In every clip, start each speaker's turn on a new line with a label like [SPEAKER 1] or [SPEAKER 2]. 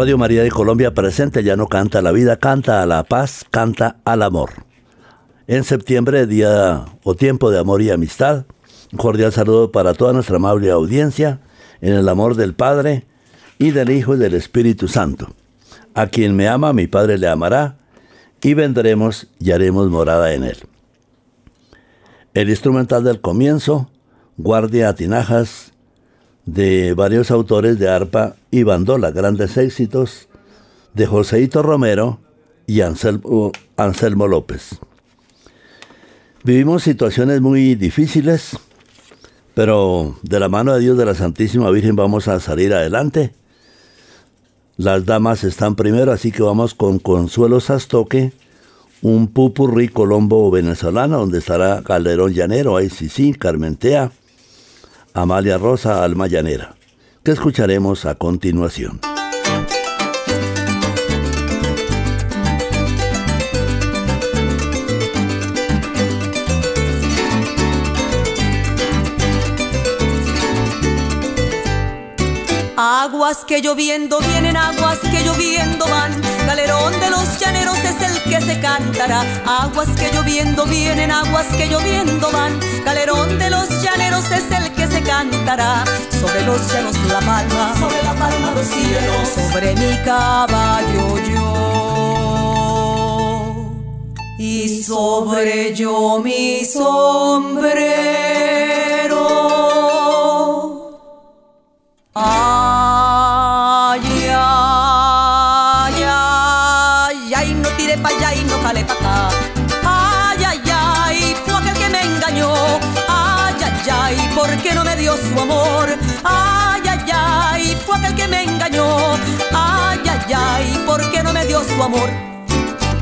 [SPEAKER 1] Radio María de Colombia presente ya no canta la vida, canta a la paz, canta al amor. En septiembre, día o tiempo de amor y amistad, un cordial saludo para toda nuestra amable audiencia, en el amor del Padre y del Hijo y del Espíritu Santo. A quien me ama, mi Padre le amará, y vendremos y haremos morada en él. El instrumental del comienzo, Guardia Tinajas, de varios autores de arpa y bandola, grandes éxitos de Joseito Romero y Anselmo, López. Vivimos situaciones muy difíciles, pero de la mano de Dios de la Santísima Virgen vamos a salir adelante. Las damas están primero, así que vamos con Consuelo Sastoque, un pupurrí colombo venezolano, donde estará Calderón Llanero, sí, Carmentea, Amalia Rosa Alma Llanera, que escucharemos a continuación.
[SPEAKER 2] Aguas que lloviendo vienen, aguas que lloviendo van. Galerón de los llaneros es el que se cantará. Aguas que lloviendo vienen, aguas que lloviendo van. Galerón de los llaneros es el que se cantará. Sobre los llanos la palma, sobre la palma los cielos, sobre mi caballo yo. Y sobre yo mi sombrero. Ay, su amor?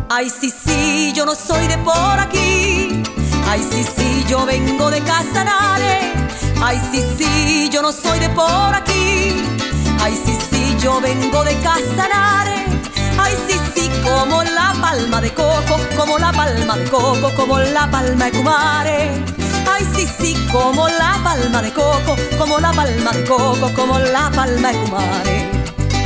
[SPEAKER 2] Ay, sí, sí, yo no soy de por aquí. Ay, sí, sí, yo vengo de Casanare. Ay, sí, sí, yo no soy de por aquí. Ay, sí, sí, yo vengo de Casanare. Ay, sí, sí, como la palma de coco, como la palma de coco, como la palma de Kumare. Ay, sí, sí, como la palma de coco, como la palma de coco, como la palma de Kumare.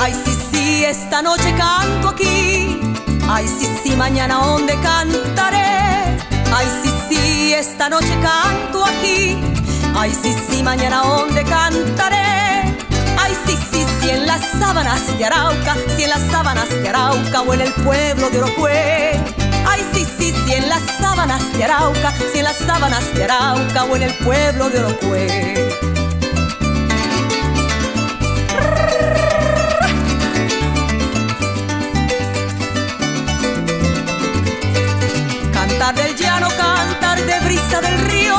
[SPEAKER 2] Ay, sí, sí, esta noche canto aquí. Ay, sí, sí, mañana donde cantaré. Ay, sí, sí, esta noche canto aquí. Ay, sí, sí, mañana donde cantaré. Ay, sí, sí, sí, en las sábanas de Arauca, si en las sábanas de Arauca o en el pueblo de Orocue. Ay, sí, sí, sí, en las sábanas de Arauca, si en las sábanas de Arauca o en el pueblo de Orocue. Del llano, cantar de brisa del río.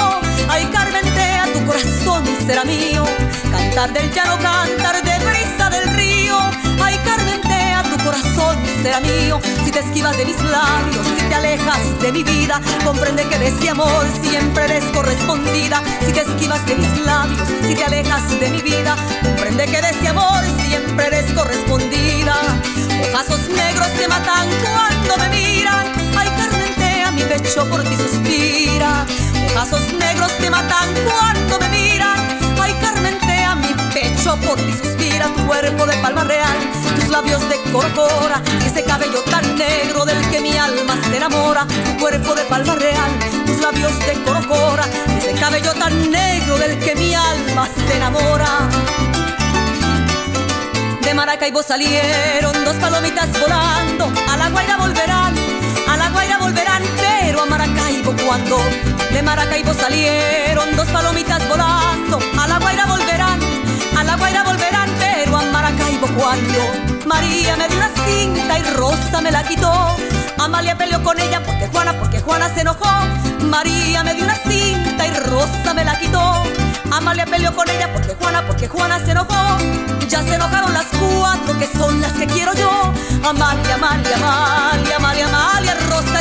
[SPEAKER 2] Ay, Carmentea, tu corazón será mío. Cantar del llano, cantar de brisa del río. Ay, Carmentea, tu corazón será mío. Si te esquivas de mis labios, si te alejas de mi vida, comprende que de ese amor siempre eres correspondida. Si te esquivas de mis labios, si te alejas de mi vida, comprende que de ese amor siempre eres correspondida. Ojazos negros se matan cuando me miran. Pecho por ti suspira. Ojazos negros te matan cuando me miran. Ay, Carmentea, mi pecho por ti suspira. Tu cuerpo de palma real, tus labios de corcora. Ese cabello tan negro del que mi alma se enamora. Tu cuerpo de palma real, tus labios de corcora. Ese cabello tan negro del que mi alma se enamora. De Maracaibo salieron dos palomitas volando, a la Guaira volverán, cuando. De Maracaibo salieron dos palomitas volando, a la Guaira volverán, a la Guaira volverán, pero a Maracaibo cuando. María me dio una cinta y Rosa me la quitó. Amalia peleó con ella porque Juana, porque Juana se enojó. María me dio una cinta y Rosa me la quitó. Amalia peleó con ella porque Juana, porque Juana se enojó. Ya se enojaron las cuatro que son las que quiero yo. Amalia, Amalia, Amalia, Amalia, Amalia,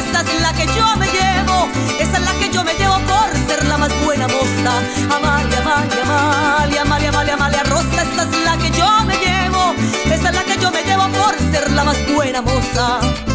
[SPEAKER 2] Esta es la que yo me llevo. Esa es la que yo me llevo por ser la más buena moza. Amalia, Amalia, Amalia, Amalia, Amalia, Amalia, Rosa, esta es la que yo me llevo. Esa es la que yo me llevo por ser la más buena moza.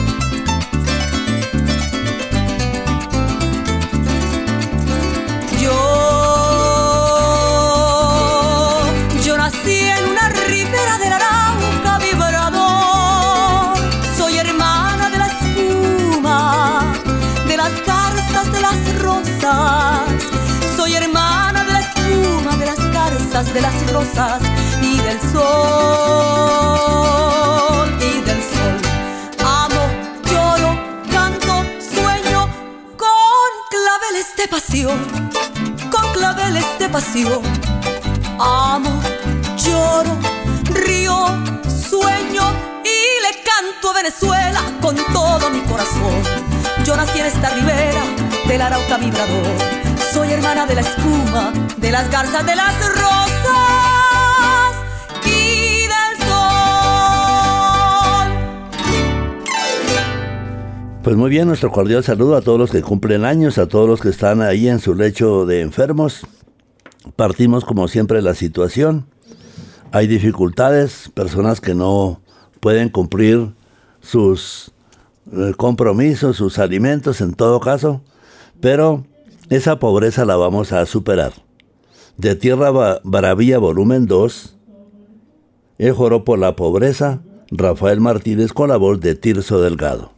[SPEAKER 2] De las rosas y del sol y del sol. Amo, lloro, canto, sueño con claveles de pasión, con claveles de pasión. Amo, lloro, río, sueño y le canto a Venezuela con todo mi corazón. Yo nací en esta ribera del Arauca vibrador. Soy hermana de la espuma, de las garzas, de las rosas y del sol.
[SPEAKER 1] Pues muy bien, nuestro cordial saludo a todos los que cumplen años, a todos los que están ahí en su lecho de enfermos. Partimos como siempre la situación. Hay dificultades, personas que no pueden cumplir sus eh, compromisos, sus alimentos en todo caso, pero esa pobreza la vamos a superar. De Tierra Bravía, volumen 2, el joro por la pobreza, Rafael Martínez con la voz de Tirso Delgado.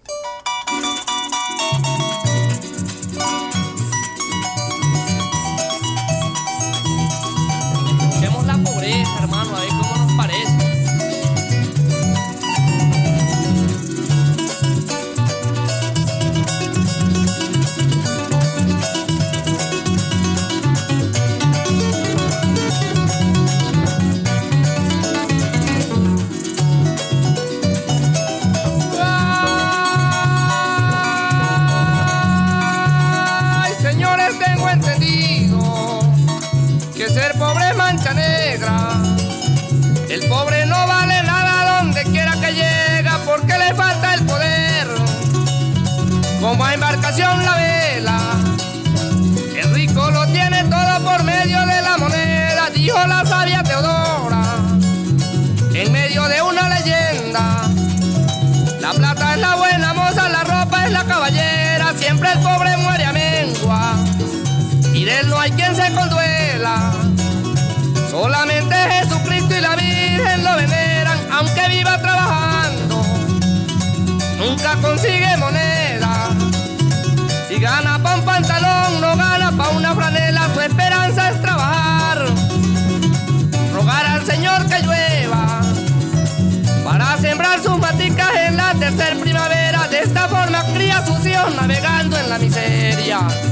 [SPEAKER 3] Navegando en la miseria.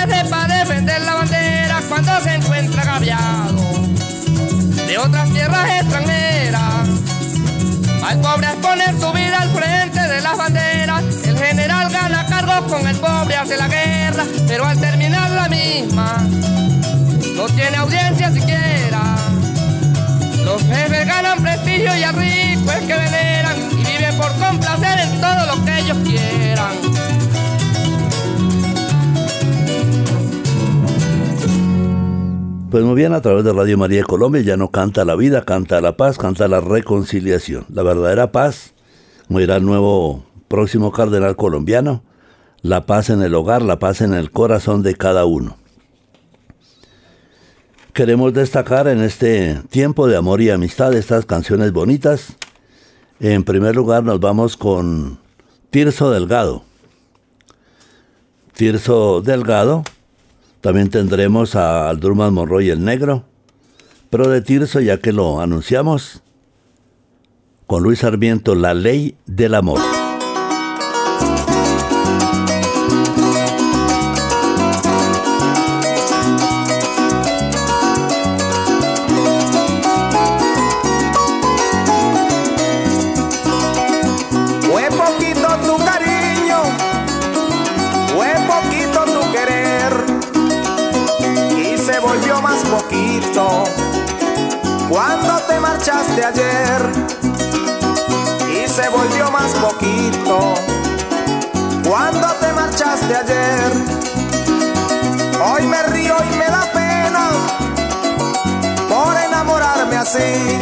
[SPEAKER 3] Lo apetece para defender la bandera cuando se encuentra agraviado de otras tierras extranjeras. Al pobre a poner su vida al frente de las banderas, el general gana cargos con el pobre, hace la guerra, pero al terminar la misma, no tiene audiencia siquiera. Los jefes ganan prestigio y al rico es que veneran y viven por complacer en todo lo que ellos quieran.
[SPEAKER 1] Pues muy bien, a través de Radio María Colombia ya no canta la vida, canta la paz, canta la reconciliación. La verdadera paz, como el nuevo próximo cardenal colombiano, la paz en el hogar, la paz en el corazón de cada uno queremos destacar en este tiempo de amor y amistad estas canciones bonitas. En primer lugar nos vamos con Tirso Delgado. Tirso Delgado. También tendremos a Aldrumas Monroy el Negro. Pero de Tirso, ya que lo anunciamos, con Luis Sarmiento, La Ley del Amor.
[SPEAKER 4] Ayer, hoy me río y me da pena por enamorarme así.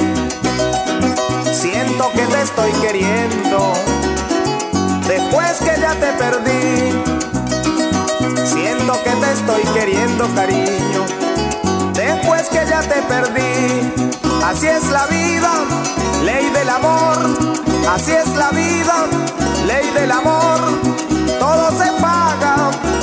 [SPEAKER 4] Siento que te estoy queriendo después que ya te perdí. Siento que te estoy queriendo, cariño, después que ya te perdí. Así es la vida, ley del amor. Así es la vida, ley del amor. Todo se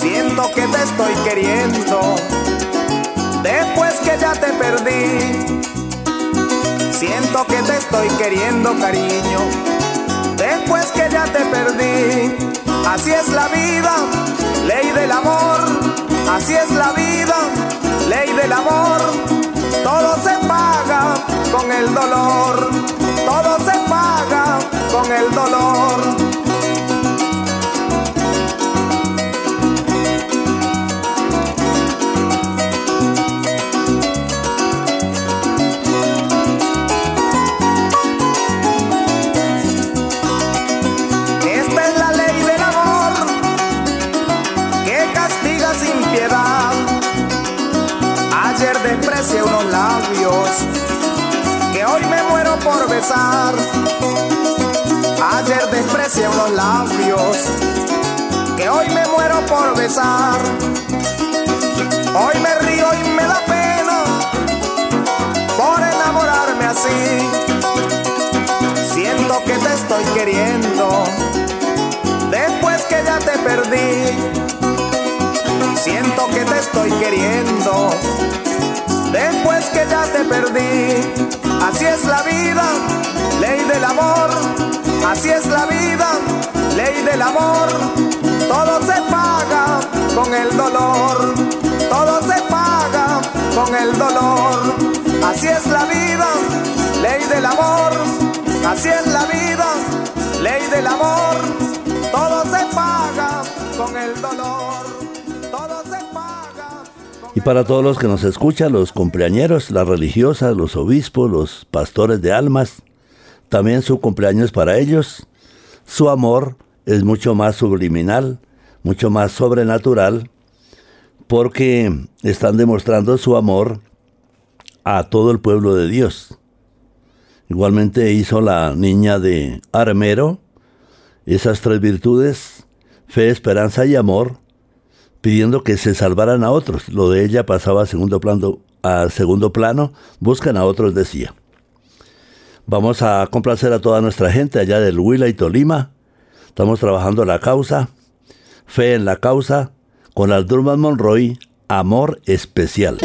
[SPEAKER 4] Siento que te estoy queriendo después que ya te perdí. Siento que te estoy queriendo, cariño después que ya te perdí. Así es la vida, ley del amor, así es la vida, ley del amor. Todo se paga con el dolor, todo se paga con el dolor. Por besar. Ayer desprecié unos labios que hoy me muero por besar. Hoy me río y me da pena por enamorarme así. Siento que te estoy queriendo después que ya te perdí. Siento que te estoy queriendo después que ya te perdí. Así es la vida, ley del amor, así es la vida, ley del amor. Todo se paga con el dolor, todo se paga con el dolor. Así es la vida, ley del amor, así es la vida, ley del amor. Todo se paga con el dolor.
[SPEAKER 1] Para todos los que nos escuchan, los cumpleañeros, las religiosas, los obispos, los pastores de almas, también su cumpleaños para ellos. Su amor es mucho más subliminal, mucho más sobrenatural, porque están demostrando su amor a todo el pueblo de Dios. Igualmente hizo la niña de Armero esas tres virtudes, fe, esperanza y amor, pidiendo que se salvaran a otros. Lo de ella pasaba a segundo plano, a segundo plano buscan a otros, decía. Vamos a complacer a toda nuestra gente allá del Huila y Tolima. Estamos trabajando la causa, fe en la causa, con las Monroy, amor especial.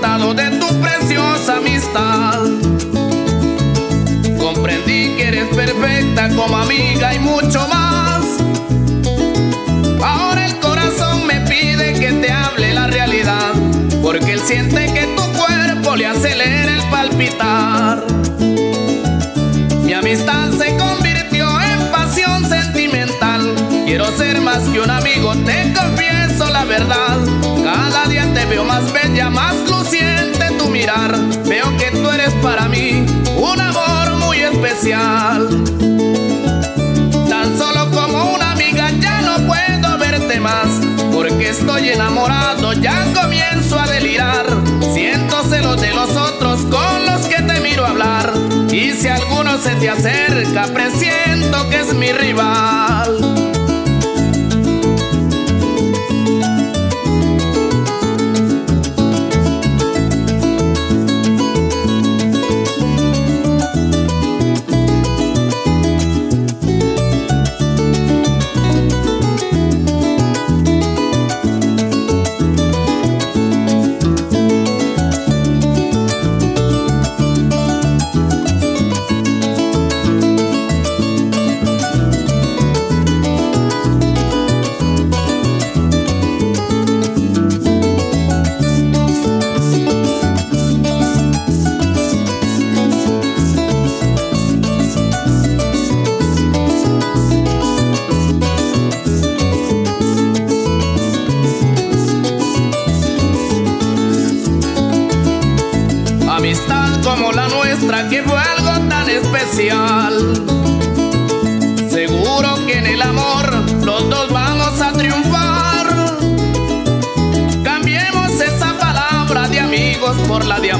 [SPEAKER 5] De tu preciosa amistad, comprendí que eres cuenta como amiga y mucho más. Ahora el corazón me pide que te hable la realidad, porque él siente que tu cuerpo le acelera el palpitar. Mi amistad se convirtió en pasión sentimental. Quiero ser más que un amigo, Tan solo como una amiga ya no puedo verte más, porque estoy enamorado, ya comienzo a delirar. Siento celos de los otros con los que te miro hablar. Y si alguno se te acerca, presiento que es mi rival.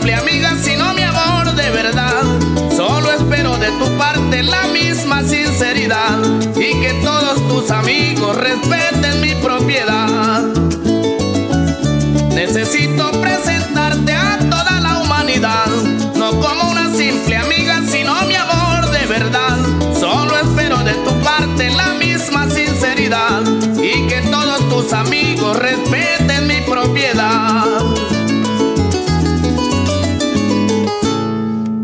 [SPEAKER 5] simple amiga,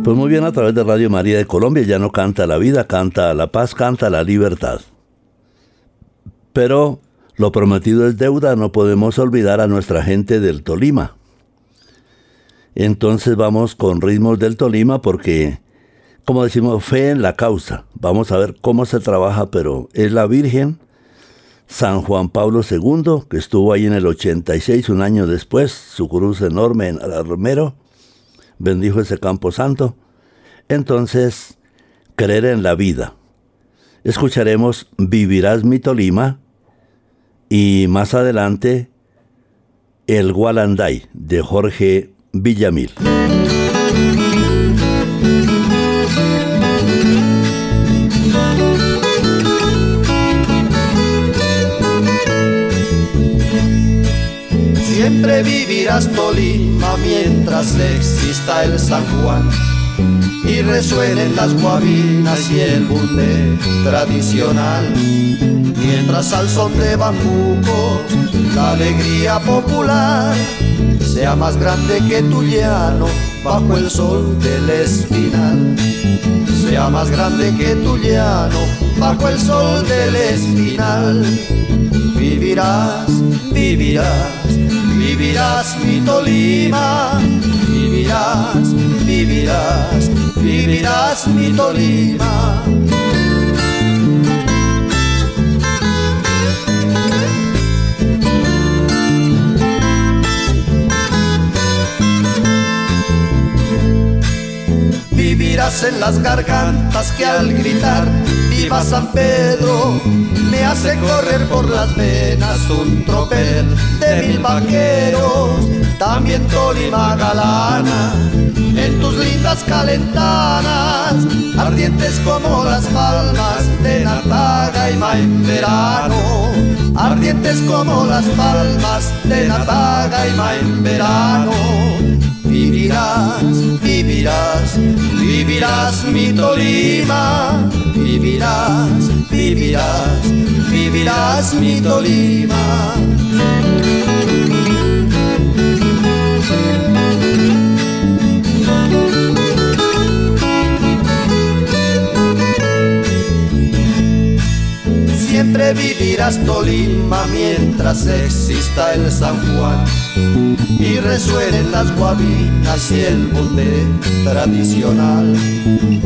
[SPEAKER 1] Pues muy bien, a través de Radio María de Colombia ya no canta la vida, canta la paz, canta la libertad. Pero lo prometido es deuda, no podemos olvidar a nuestra gente del Tolima. Entonces vamos con ritmos del Tolima porque, como decimos, fe en la causa. Vamos a ver cómo se trabaja, pero es la Virgen, San Juan Pablo II, que estuvo ahí en el 86, un año después, su cruz enorme en Armero, bendijo ese campo santo. Entonces, creer en la vida. Escucharemos Vivirás mi Tolima y más adelante El Gualanday de Jorge Villamil.
[SPEAKER 6] Siempre vivirás Tolima mientras exista el San Juan y resuenen las guabinas y el bunde tradicional. Mientras al son de bambucos la alegría popular sea más grande que tu llano bajo el sol del espinal. Sea más grande que tu llano bajo el sol del espinal. Vivirás, vivirás, vivirás mi Tolima, vivirás, vivirás, vivirás mi Tolima. Vivirás en las gargantas que al gritar Viva San Pedro me hace correr por las venas un tropel de mil vaqueros. También Tolima galana en tus lindas calentanas, ardientes como las palmas de Nataga y en verano, ardientes como las palmas de Nataga y en verano. Vivirás, vivirás, vivirás mi Tolima, vivirás, vivirás, vivirás mi Tolima. Siempre vivirás Tolima mientras exista el San Juan y resuenen las guabinas y el bunde tradicional.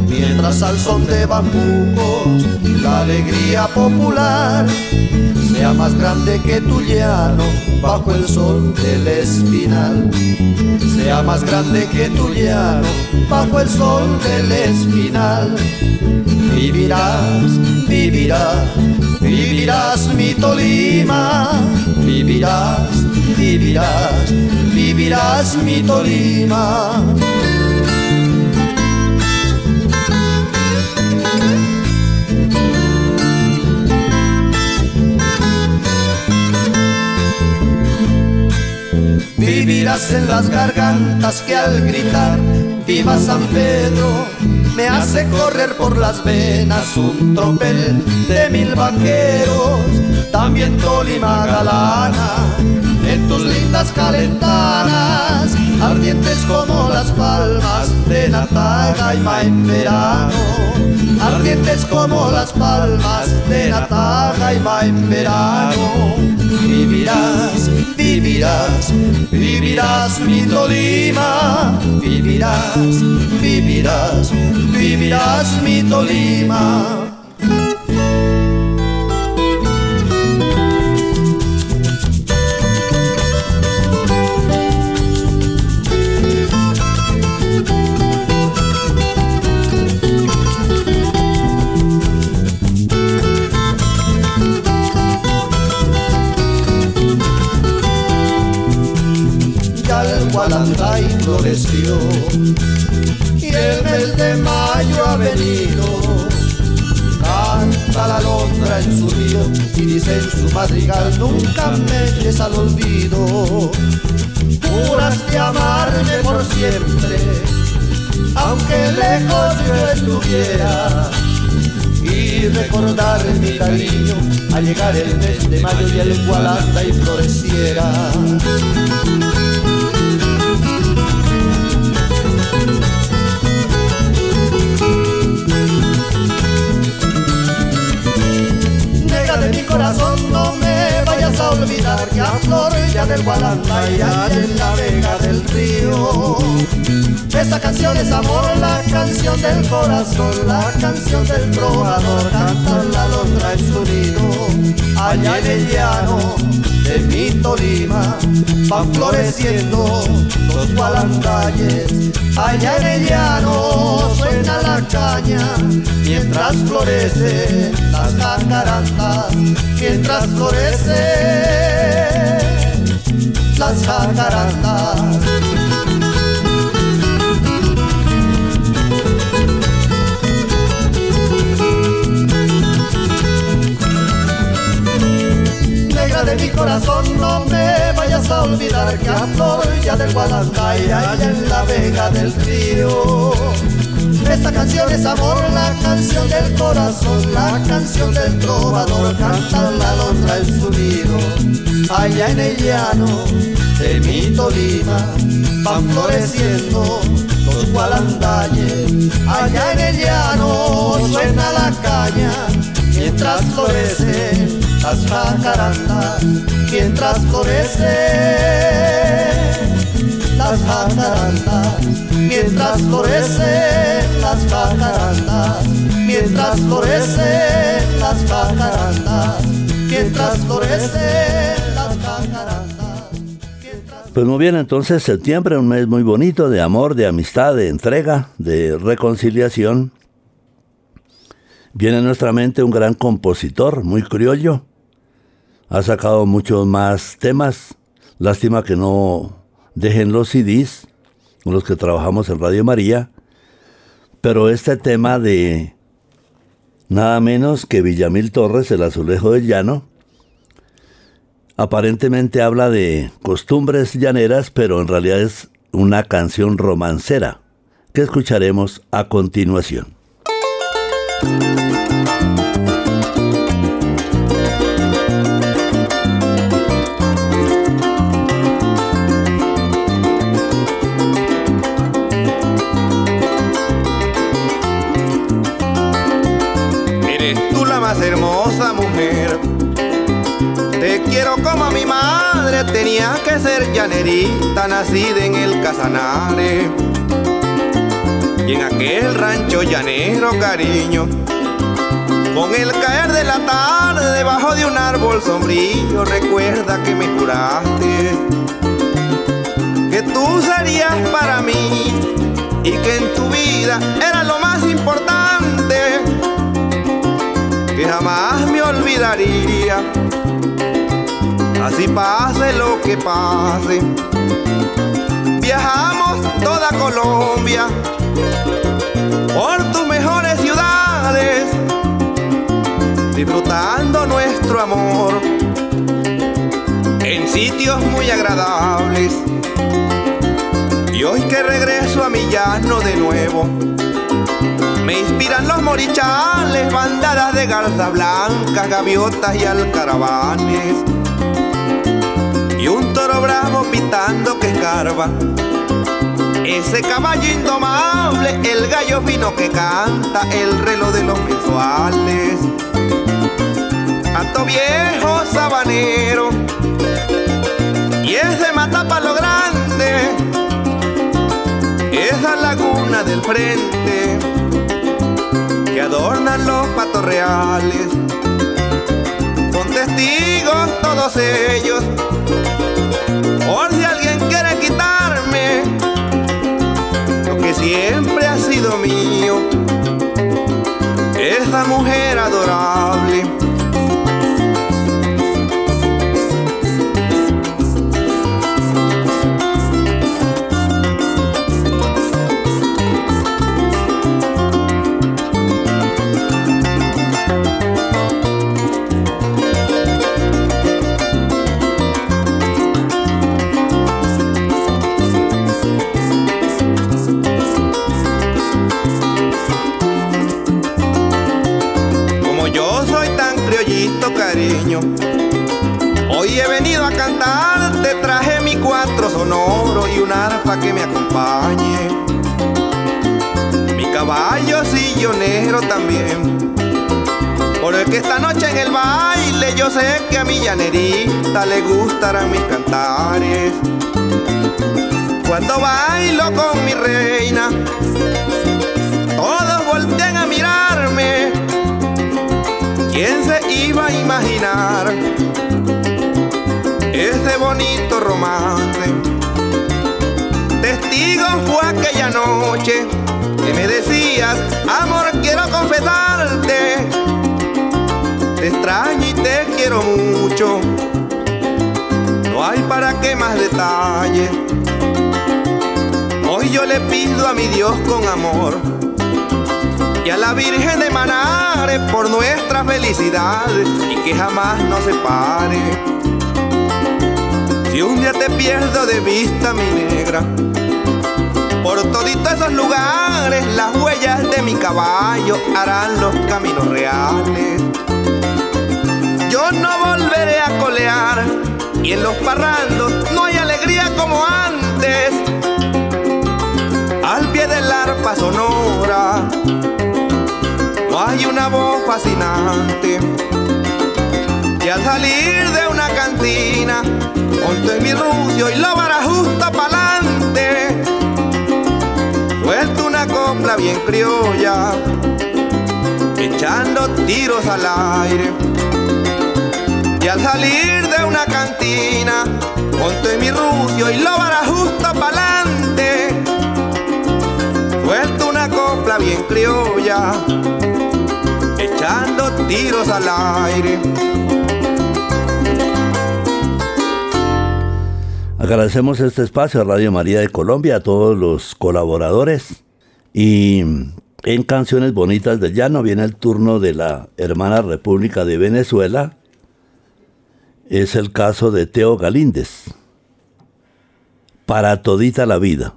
[SPEAKER 6] Mientras al son de bambucos la alegría popular sea más grande que tu llano bajo el sol del espinal. Sea más grande que tu llano bajo el sol del espinal. Vivirás, vivirás Vivirás mi Tolima, vivirás, vivirás, vivirás mi Tolima. Vivirás en las gargantas que al gritar viva San Pedro me hace correr por las venas un tropel de mil vaqueros, también Tolima galana, en tus lindas calentanas, ardientes como las palmas de Nataga y en verano, ardientes como las palmas de Nataga y en verano. Vivirás, vivirás, vivirás mi Tolima, vivirás, vivirás, vivirás mi Tolima. Y el mes de mayo ha venido. Canta la alondra en su río y dice en su madrigal nunca me eches al olvido. Juraste amarme por siempre, aunque lejos yo estuviera y recordar mi cariño al llegar el mes de mayo y el cual y floreciera. Corazón no me vayas a olvidar que a flor ya del Guadalajara en la vega del río. Esta canción es amor, la canción del corazón, la canción del trovador, canta la londra en su nido, allá en el llano de mi Tolima van floreciendo los gualandayes. Allá en el llano suena la caña mientras florecen las jacarandas, mientras florecen las jacarandas. de mi corazón no me vayas a olvidar que a ya del Guadalajara allá en la vega del río. Esta canción es amor, la canción del corazón, la canción del trovador, canta la londra en su nido. Allá en el llano de mi Tolima van floreciendo los gualandayes. Allá en el llano suena la caña mientras florecen las jacarandas mientras florecen las jacarandas mientras florecen las mientras florecen las mientras florecen las
[SPEAKER 1] Pues muy bien, entonces septiembre, un mes muy bonito de amor, de amistad, de entrega, de reconciliación. Viene a nuestra mente un gran compositor, muy criollo. Ha sacado muchos más temas. Lástima que no dejen los CDs, con los que trabajamos en Radio María. Pero este tema de nada menos que Villamil Torres, el azulejo del llano, aparentemente habla de costumbres llaneras, pero en realidad es una canción romancera que escucharemos a continuación.
[SPEAKER 4] Llanerita, nacida en el Casanare. Y en aquel rancho llanero, cariño, con el caer de la tarde debajo de un árbol sombrío, recuerda que me juraste que tú serías para mí y que en tu vida era lo más importante, que jamás me olvidaría así pase lo que pase. Viajamos toda Colombia por tus mejores ciudades, disfrutando nuestro amor en sitios muy agradables. Y hoy que regreso a mi llano de nuevo, me inspiran los morichales, bandadas de garza blancas, gaviotas y alcaravanes y un toro bravo pitando que escarba. Ese caballo indomable, el gallo fino que canta, el reloj de los mensuales. Alto viejo sabanero, y es de Matapa lo grande, esa laguna del frente que adornan los patos reales. Testigos todos ellos por si alguien quiere quitarme lo que siempre ha sido mío, esa mujer adorable. Arpa que me acompañe. Mi caballo sillonero también. Porque esta noche en el baile yo sé que a mi llanerita le gustarán mis cantares. Cuando bailo con mi reina, todos voltean a mirarme ¿Quién se iba a imaginar ese bonito romance? Testigo fue aquella noche que me decías, amor, quiero confesarte. Te extraño y te quiero mucho. No hay para qué más detalles. Hoy yo le pido a mi Dios con amor y a la Virgen de Manare por nuestra felicidad y que jamás nos separe. Si un día te pierdo de vista, mi negra, por toditos esos lugares, las huellas de mi caballo harán los caminos reales. Yo no volveré a colear y en los parrandos no hay alegría como antes. Al pie del arpa sonora hay una voz fascinante. Y al salir de una cantina, monto mi rucio y lo para justo pa'lante. Una copla bien criolla, echando tiros al aire. Y al salir de una cantina,
[SPEAKER 7] Ponte mi rucio y lo para justo pa'lante. Suelto una copla bien criolla, echando tiros al aire.
[SPEAKER 1] Agradecemos este espacio a Radio María de Colombia, a todos los colaboradores. Y en Canciones Bonitas del Llano viene el turno de la hermana República de Venezuela. Es el caso de Teo Galíndez. Para todita la vida.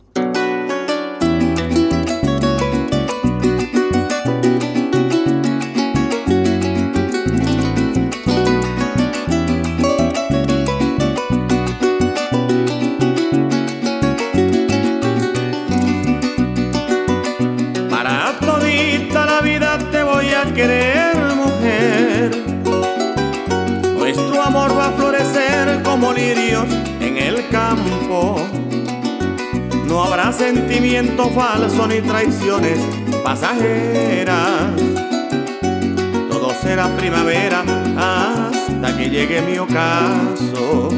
[SPEAKER 8] Sentimiento falso ni traiciones pasajeras. Todo será primavera hasta que llegue mi ocaso.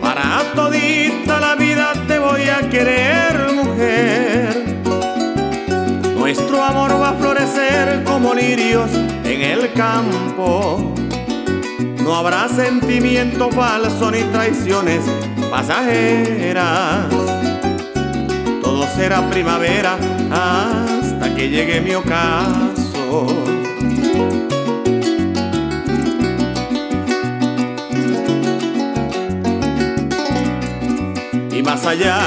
[SPEAKER 8] Para todita la vida te voy a querer, mujer. Nuestro amor va a florecer como lirios en el campo no habrá sentimiento falso ni traiciones pasajeras. Será primavera hasta que llegue mi ocaso. Y más allá,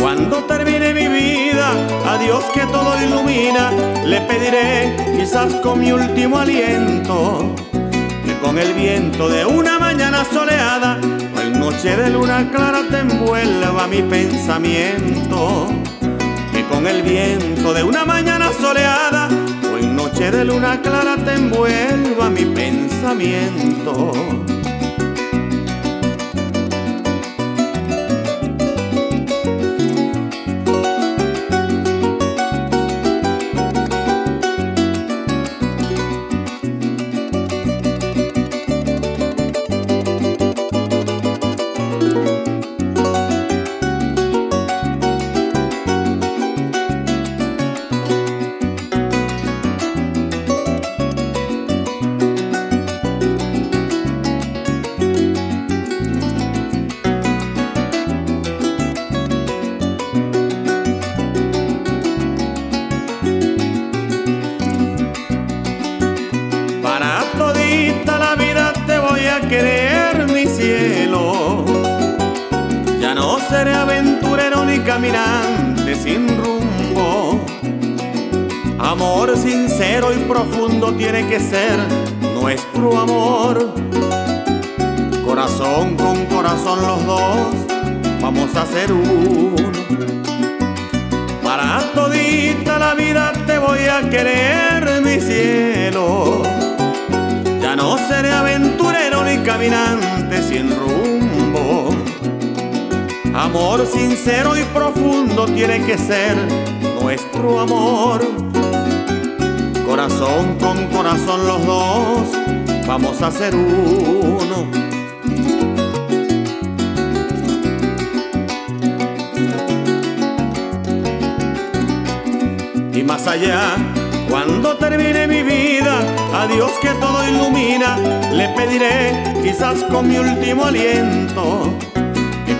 [SPEAKER 8] cuando termine mi vida, a Dios que todo ilumina, le pediré quizás con mi último aliento con el viento de una mañana soleada noche de luna clara te envuelva mi pensamiento. Con el viento de una mañana soleada o en noche de luna clara te envuelva mi pensamiento. Nuestro amor. Corazón con corazón los dos, vamos a ser uno. Para todita la vida te voy a querer, mi cielo. Ya no seré aventurero ni caminante sin rumbo Amor sincero y profundo tiene que ser nuestro amor. Corazón con corazón los dos, vamos a ser uno. Y más allá, cuando termine mi vida, a Dios que todo ilumina, le pediré quizás con mi último aliento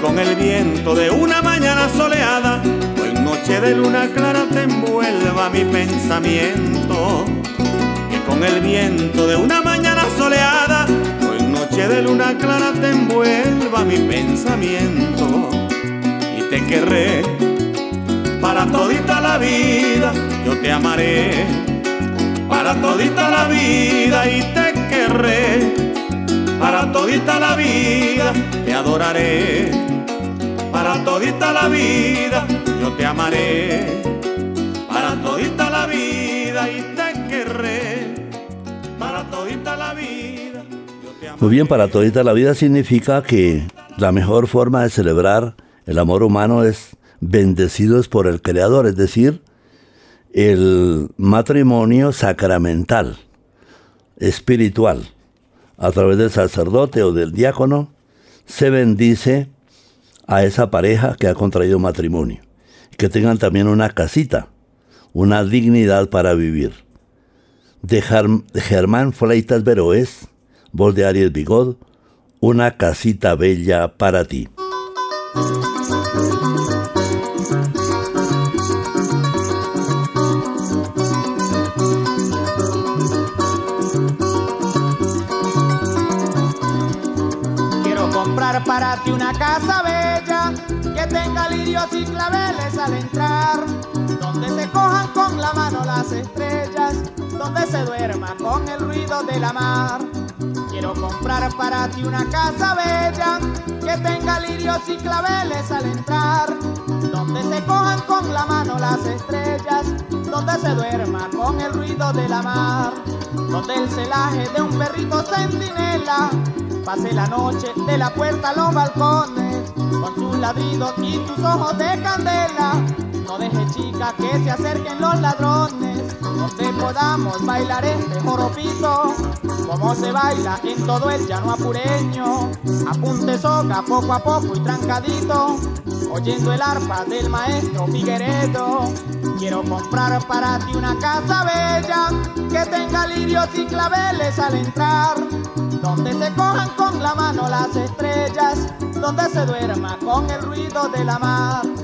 [SPEAKER 8] con el viento de una mañana soleada o en noche de luna clara te envuelva mi pensamiento. Con el viento de una mañana soleada o en noche de luna clara te envuelva mi pensamiento. Y te querré para todita la vida, yo te amaré para todita la vida y te querré para todita la vida, te adoraré para todita la vida yo te amaré, para todita la vida y te todita la vida.
[SPEAKER 1] Muy bien, para todita la vida significa que la mejor forma de celebrar el amor humano es bendecidos por el Creador, es decir, el matrimonio sacramental, espiritual, a través del sacerdote o del diácono, se bendice a esa pareja que ha contraído matrimonio. Que tengan también una casita, una dignidad para vivir. De, Germán Fleitas Veroes, voz de Aries Bigod, una casita bella para ti.
[SPEAKER 9] para ti una casa bella que tenga lirios y claveles al entrar, donde se cojan con la mano las estrellas, donde se duerma con el ruido de la mar. Quiero comprar para ti una casa bella que tenga lirios y claveles al entrar, donde se cojan con la mano las estrellas, donde se duerma con el ruido de la mar, donde el celaje de un perrito centinela Pase la noche de la puerta a los balcones, con sus ladridos y tus ojos de candela. No deje chica que se acerquen los ladrones, donde podamos bailar este joropizo, como se baila en todo el llano apureño. Apunte soga poco a poco y trancadito, oyendo el arpa del maestro Figueredo. Quiero comprar para ti una casa bella que tenga lirios y claveles al entrar, donde se cojan con la mano las estrellas, donde se duerma con el ruido de la mar.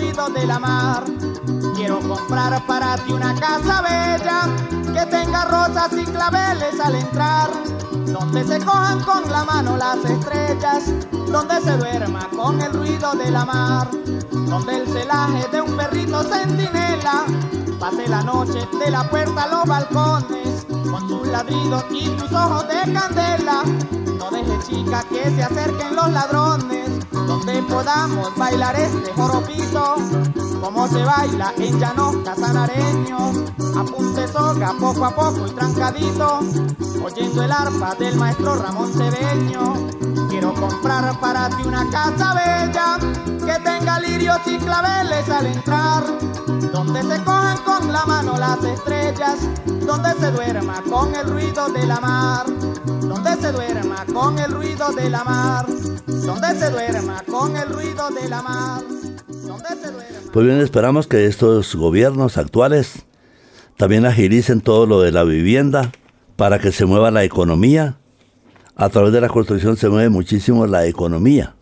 [SPEAKER 9] Con el ruido de la mar. Quiero comprar para ti una casa bella que tenga rosas y claveles al entrar, donde se cojan con la mano las estrellas, donde se duerma con el ruido de la mar, donde el celaje de un perrito centinela Pase la noche de la puerta a los balcones, con sus ladridos y tus ojos de candela. No deje chica que se acerquen los ladrones, donde podamos bailar este joropizo, como se baila en llanos casanareños. Apunte soga poco a poco y trancadito, oyendo el arpa del maestro Ramón Cedeño. Quiero comprar para ti una casa bella. Que tenga lirios y claveles al entrar, donde se cojan con la mano las estrellas, donde se duerma con el ruido de la mar, donde se duerma con el ruido de la mar, donde se duerma con el ruido de la mar.
[SPEAKER 1] Pues bien, esperamos que estos gobiernos actuales también agilicen todo lo de la vivienda para que se mueva la economía. A través de la construcción se mueve muchísimo la economía.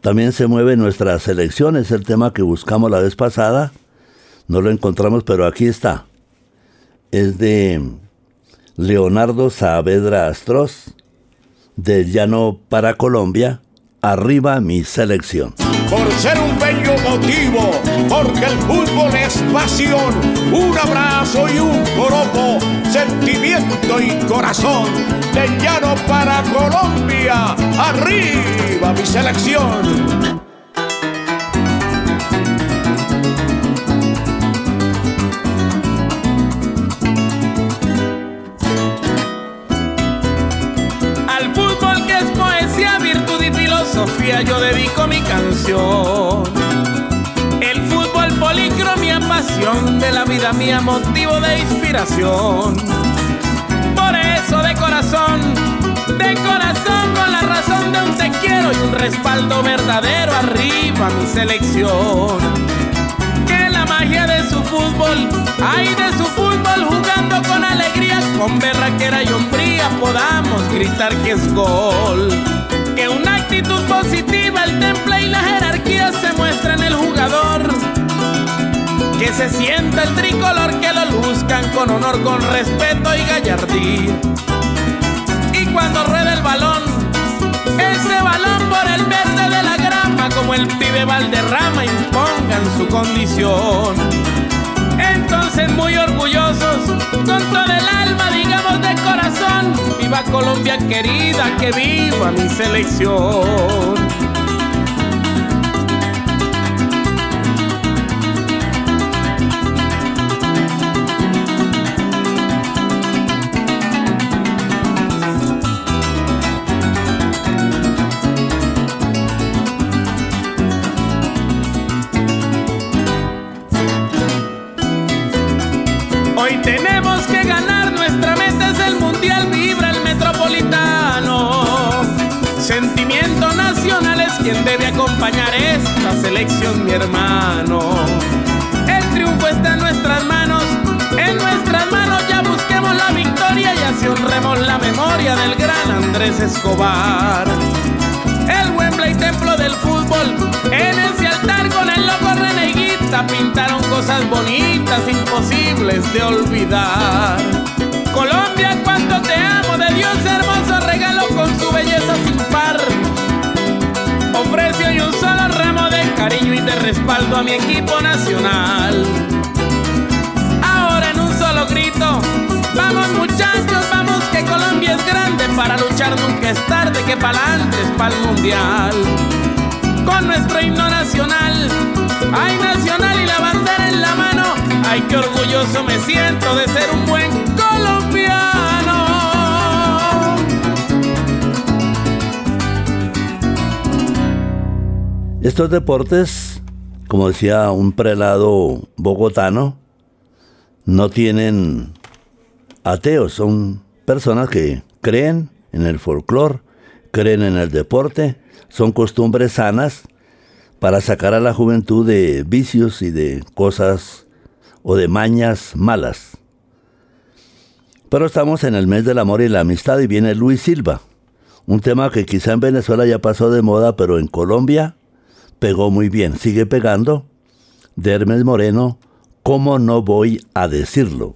[SPEAKER 1] También se mueve nuestra selección, es el tema que buscamos la vez pasada. No lo encontramos, pero aquí está. Es de Leonardo Saavedra Astros, de Llano para Colombia, arriba mi selección.
[SPEAKER 10] Por ser un bello motivo, porque el fútbol es pasión, un abrazo y un coropo, sentimiento y corazón, de Llano para Colombia, arriba mi selección.
[SPEAKER 11] Yo dedico mi canción. El fútbol policromía, pasión de la vida mía, motivo de inspiración. Por eso de corazón, de corazón con la razón de un te quiero y un respaldo verdadero arriba mi selección. Que la magia de su fútbol, hay de su fútbol jugando con alegría, con berraquera y hombría podamos gritar que es gol que una actitud positiva, el temple y la jerarquía se muestra en el jugador. Que se sienta el tricolor, que lo luzcan con honor, con respeto y gallardía. Y cuando rueda el balón, ese balón por el verde de la grama, como el pibe Valderrama, impongan su condición.
[SPEAKER 12] Entonces muy orgullosos, con todo el alma, digamos de corazón, viva Colombia querida, que viva mi selección.
[SPEAKER 11] Debe acompañar esta selección, mi hermano. El triunfo está en nuestras manos, en nuestras manos ya busquemos la victoria y así honremos la memoria del gran Andrés Escobar. El Wembley, templo del fútbol, en ese altar con el loco reneguita pintaron cosas bonitas, imposibles de olvidar. Colombia, cuánto te amo, de Dios hermoso regalo con su belleza sin par Y un solo ramo de cariño y de respaldo a mi equipo nacional. Ahora en un solo grito, vamos muchachos, vamos que Colombia es grande, para luchar nunca es tarde, que pa'lante es pa'l mundial. Con nuestro himno nacional, ay nacional y la bandera en la mano, ay qué orgulloso me siento de ser un buen colombiano.
[SPEAKER 1] Estos deportes, como decía un prelado bogotano, no tienen ateos, son personas que creen en el folclore, creen en el deporte, son costumbres sanas para sacar a la juventud de vicios y de cosas o de mañas malas. Pero estamos en el mes del amor y la amistad y viene Luis Silva, un tema que quizá en Venezuela ya pasó de moda, pero en Colombia pegó muy bien, sigue pegando. De Hermes Moreno, ¿cómo no voy a decirlo?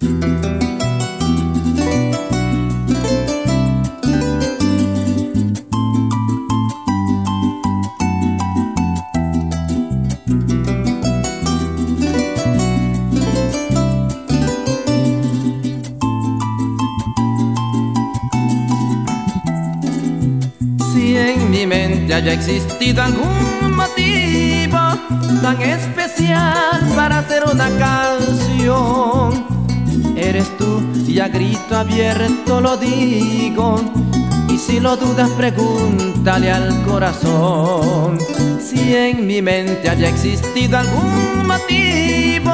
[SPEAKER 13] Haya existido algún motivo tan especial para hacer una canción. Eres tú y a grito abierto lo digo. Y si lo dudas, pregúntale al corazón. Si en mi mente haya existido algún motivo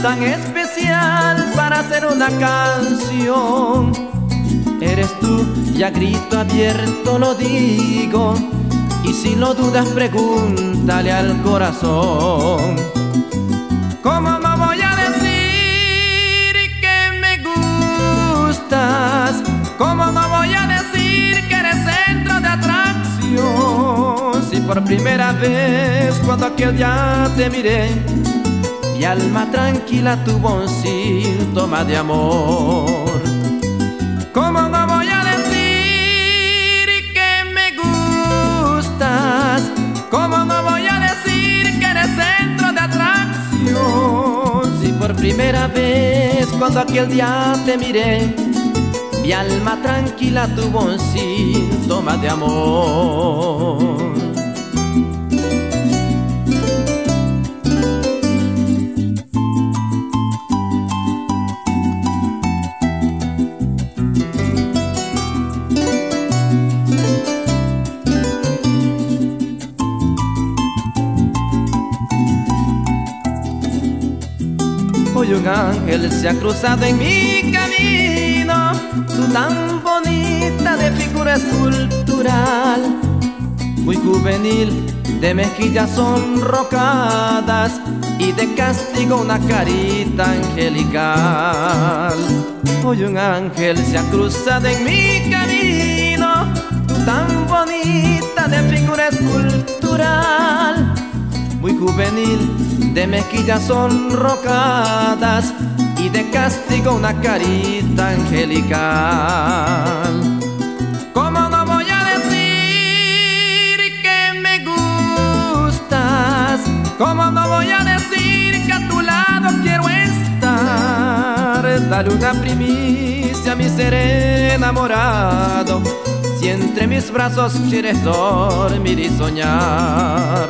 [SPEAKER 13] tan especial para hacer una canción. Eres tú y a grito abierto lo digo y si lo dudas, pregúntale al corazón. ¿Cómo no voy a decir que me gustas? ¿Cómo no voy a decir que eres centro de atracción? Si por primera vez cuando aquel día te miré, mi alma tranquila tuvo un síntoma de amor. ¿Cómo primera vez cuando aquel día te miré, mi alma tranquila tuvo un síntoma de amor. Un ángel se ha cruzado en mi camino, tú tan bonita de figura escultural, muy juvenil, de mejillas sonrocadas y de castigo una carita angelical. Hoy un ángel se ha cruzado en mi camino, tú tan bonita de figura escultural, muy juvenil, de mejillas sonrocadas y de castigo una carita angelical. ¿Cómo no voy a decir que me gustas? ¿Cómo no voy a decir que a tu lado quiero estar? Dale una primicia a mi ser enamorado. Si entre mis brazos quieres dormir y soñar,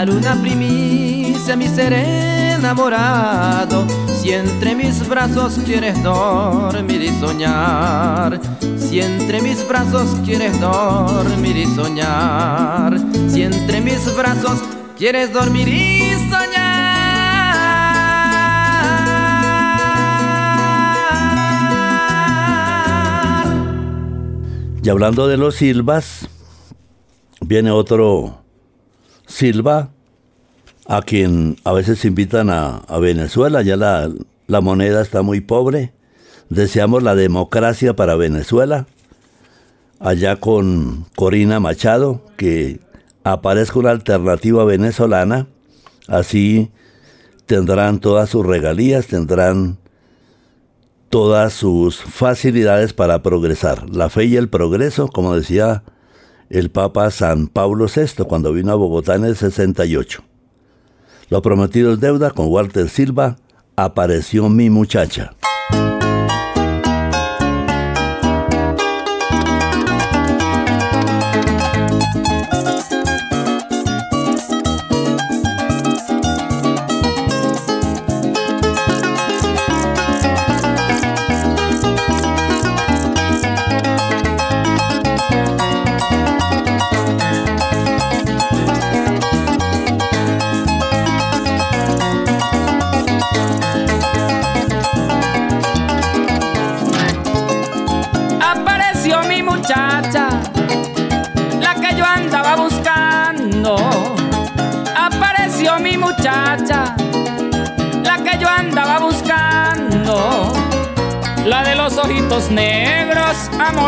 [SPEAKER 13] Dale una primicia mi ser enamorado. Si entre mis brazos quieres dormir y soñar, si entre mis brazos quieres dormir y soñar, si entre mis brazos quieres dormir y soñar.
[SPEAKER 1] Y hablando de los silvas, viene otro silva a quien a veces invitan a, a Venezuela, ya la, la moneda está muy pobre. Deseamos la democracia para Venezuela. Allá con Corina Machado, que aparezca una alternativa venezolana. Así tendrán todas sus regalías, tendrán todas sus facilidades para progresar. La fe y el progreso, como decía el Papa San Pablo VI cuando vino a Bogotá en el 68. Lo prometido es deuda con Walter Silva. Apareció mi muchacha.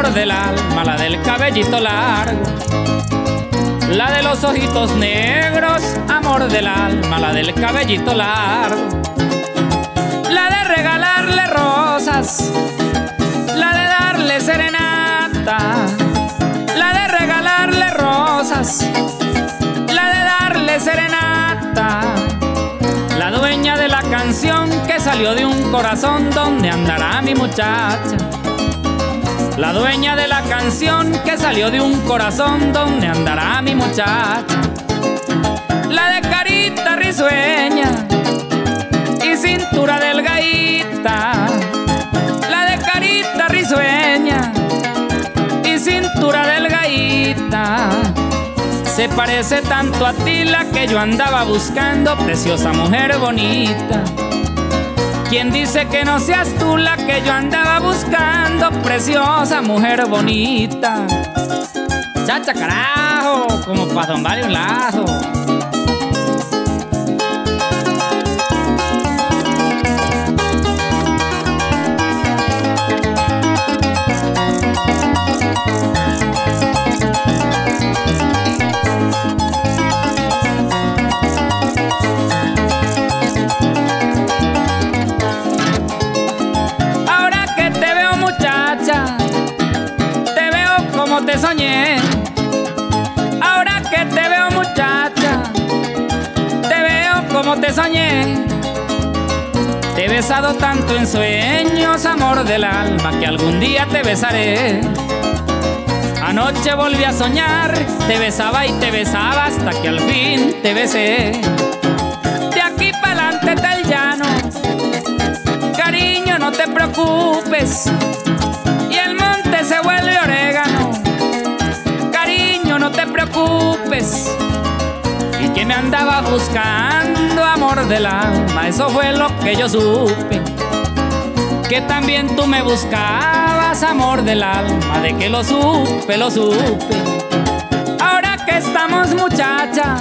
[SPEAKER 14] Amor del alma, la del cabellito largo. La de los ojitos negros, amor del alma, la del cabellito largo. La de regalarle rosas, la de darle serenata. La de regalarle rosas, la de darle serenata la dueña de la canción que salió de un corazón donde andará mi muchacha. La dueña de la canción que salió de un corazón donde andará mi muchacha. La de carita risueña y cintura delgadita. La de carita risueña y cintura delgadita se parece tanto a ti la que yo andaba buscando, preciosa mujer bonita. ¿Quién dice que no seas tú la que yo andaba buscando, preciosa mujer bonita? Chacha carajo, como para don un lazo. Te soñé. Te he besado tanto en sueños, amor del alma, que algún día te besaré. Anoche volví a soñar, te besaba y te besaba hasta que al fin te besé. De aquí para adelante está el llano, cariño, no te preocupes. Y el monte se vuelve orégano no te preocupes. Y que me andaba buscando del alma, eso fue lo que yo supe. Que también tú me buscabas amor del alma, de que lo supe, lo supe. Ahora que estamos muchacha,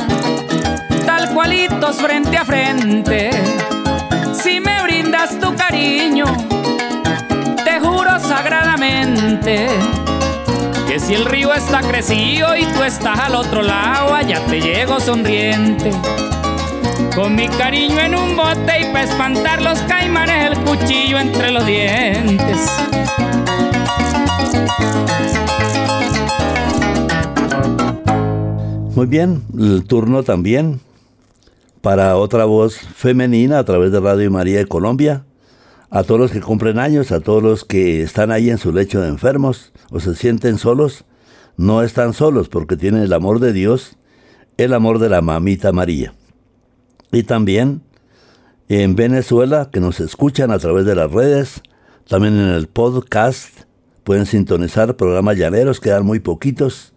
[SPEAKER 14] tal cualitos frente a frente, si me brindas tu cariño, te juro sagradamente que si el río está crecido y tú estás al otro lado, allá te llego sonriente. Con mi cariño en un bote y para espantar los caimanes el cuchillo entre los dientes.
[SPEAKER 1] Muy bien, el turno también para otra voz femenina a través de Radio María de Colombia. A todos los que cumplen años, a todos los que están ahí en su lecho de enfermos o se sienten solos, no están solos porque tienen el amor de Dios, el amor de la mamita María. Y también en Venezuela, que nos escuchan a través de las redes, también en el podcast, pueden sintonizar programas llaneros, quedan muy poquitos.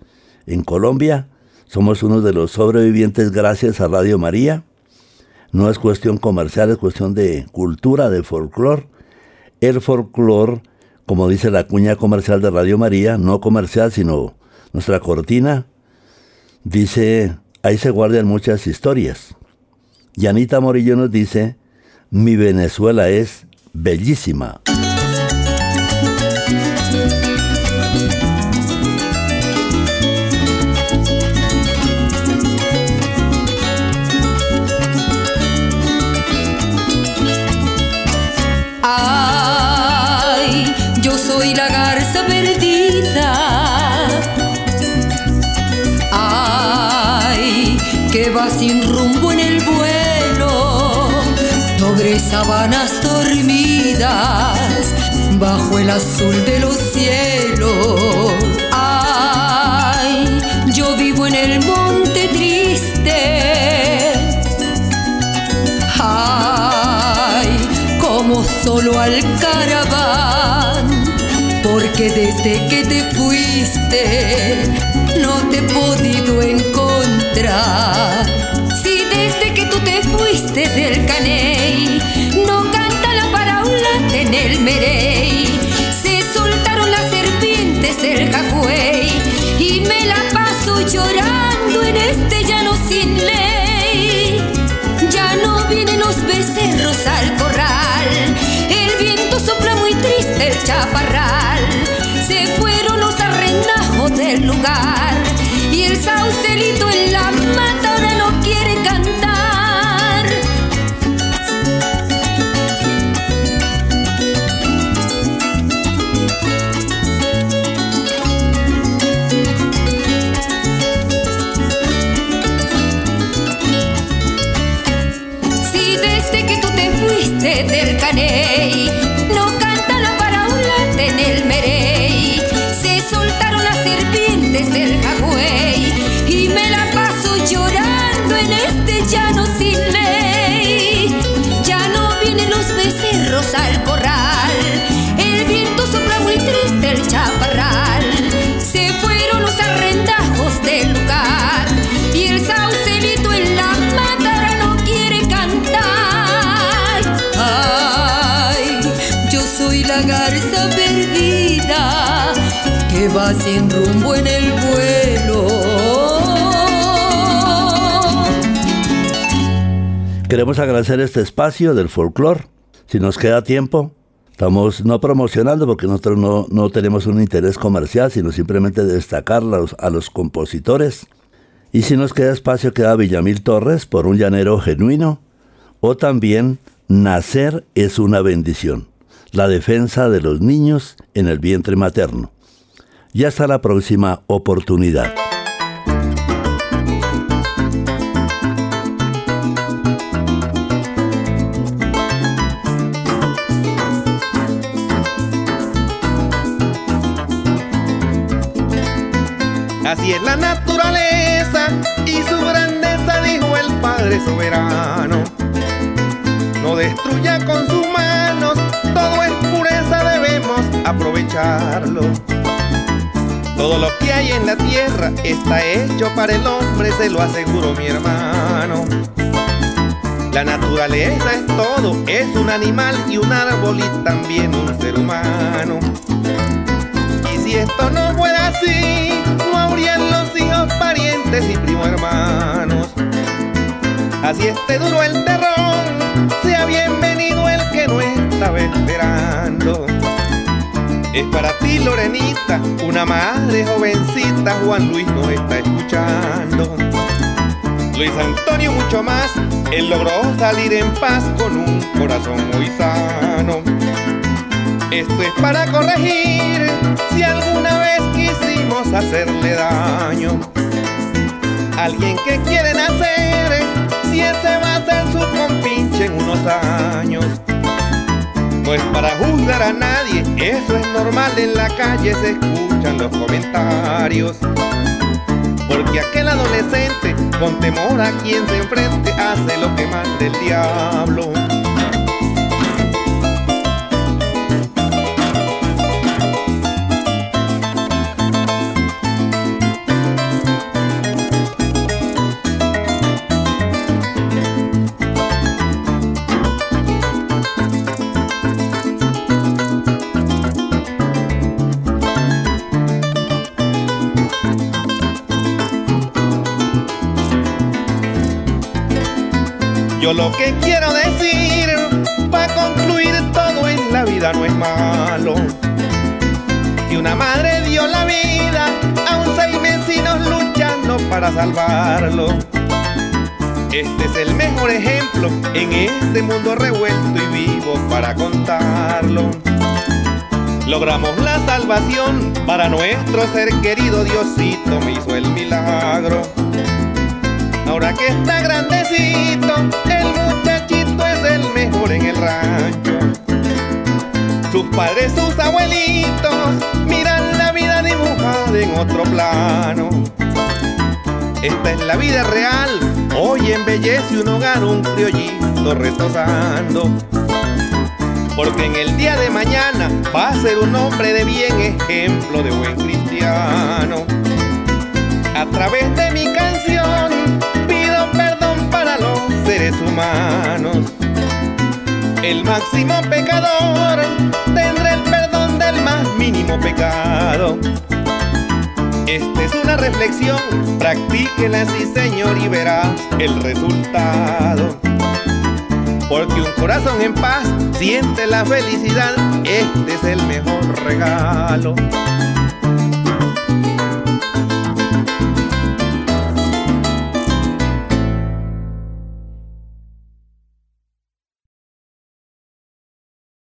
[SPEAKER 1] En Colombia, somos uno de los sobrevivientes gracias a Radio María. No es cuestión comercial, es cuestión de cultura, de folclore. El folclore, como dice la cuña comercial de Radio María, no comercial, sino nuestra cortina, dice, ahí se guardan muchas historias. Yanita Morillo nos dice, mi Venezuela es bellísima.
[SPEAKER 15] El azul de los cielos. Ay, yo vivo en el monte triste. Ay, como solo al caraván, porque desde que te fuiste no te he podido encontrar. Si desde que tú te fuiste del caney no canta la paraula en el merey, del jagüey y me la paso llorando en este llano sin ley. Ya no vienen los becerros al corral, el viento sopla muy triste el chaparral. Se fueron los arrendajos del lugar y el saucelito en fuiste del caney va sin rumbo en el vuelo.
[SPEAKER 1] Queremos agradecer este espacio del folclore. Si nos queda tiempo, estamos no promocionando porque nosotros no, no tenemos un interés comercial, sino simplemente destacar a los compositores. Y si nos queda espacio, queda Villamil Torres por un llanero genuino. O también Nacer es una bendición. La defensa de los niños en el vientre materno. Y hasta la próxima oportunidad.
[SPEAKER 4] Así es la naturaleza y su grandeza, dijo el Padre soberano. No destruya con sus manos, todo es pureza, debemos aprovecharlo. Todo lo que hay en la tierra está hecho para el hombre, se lo aseguro mi hermano. La naturaleza es todo, es un animal y un árbol y también un ser humano. Y si esto no fuera así, no habrían los hijos, parientes y primo hermanos. Así esté duro el terror, sea bienvenido el que no estaba esperando. Es para ti, Lorenita, una madre jovencita, Juan Luis nos está escuchando. Luis Antonio mucho más, él logró salir en paz con un corazón muy sano. Esto es para corregir si alguna vez quisimos hacerle daño. Alguien que quiere nacer, si ese va a ser su compinche en unos años. No es para juzgar a nadie, eso es normal en la calle, se escuchan los comentarios. Porque aquel adolescente, con temor a quien se enfrente, hace lo que manda el diablo. Lo que quiero decir, para concluir todo en la vida no es malo. Que una madre dio la vida a un seis vecinos luchando para salvarlo. Este es el mejor ejemplo en este mundo revuelto y vivo para contarlo. Logramos la salvación para nuestro ser querido Diosito me hizo el milagro. Que está grandecito, el muchachito es el mejor en el rancho. Sus padres, sus abuelitos, miran la vida dibujada en otro plano. Esta es la vida real, hoy embellece un hogar, un criollito retosando. Porque en el día de mañana va a ser un hombre de bien, ejemplo de buen cristiano. A través de mi canción los seres humanos. El máximo pecador tendrá el perdón del más mínimo pecado. Esta es una reflexión, practíquela así señor y verás el resultado. Porque un corazón en paz siente la felicidad, este es el mejor regalo.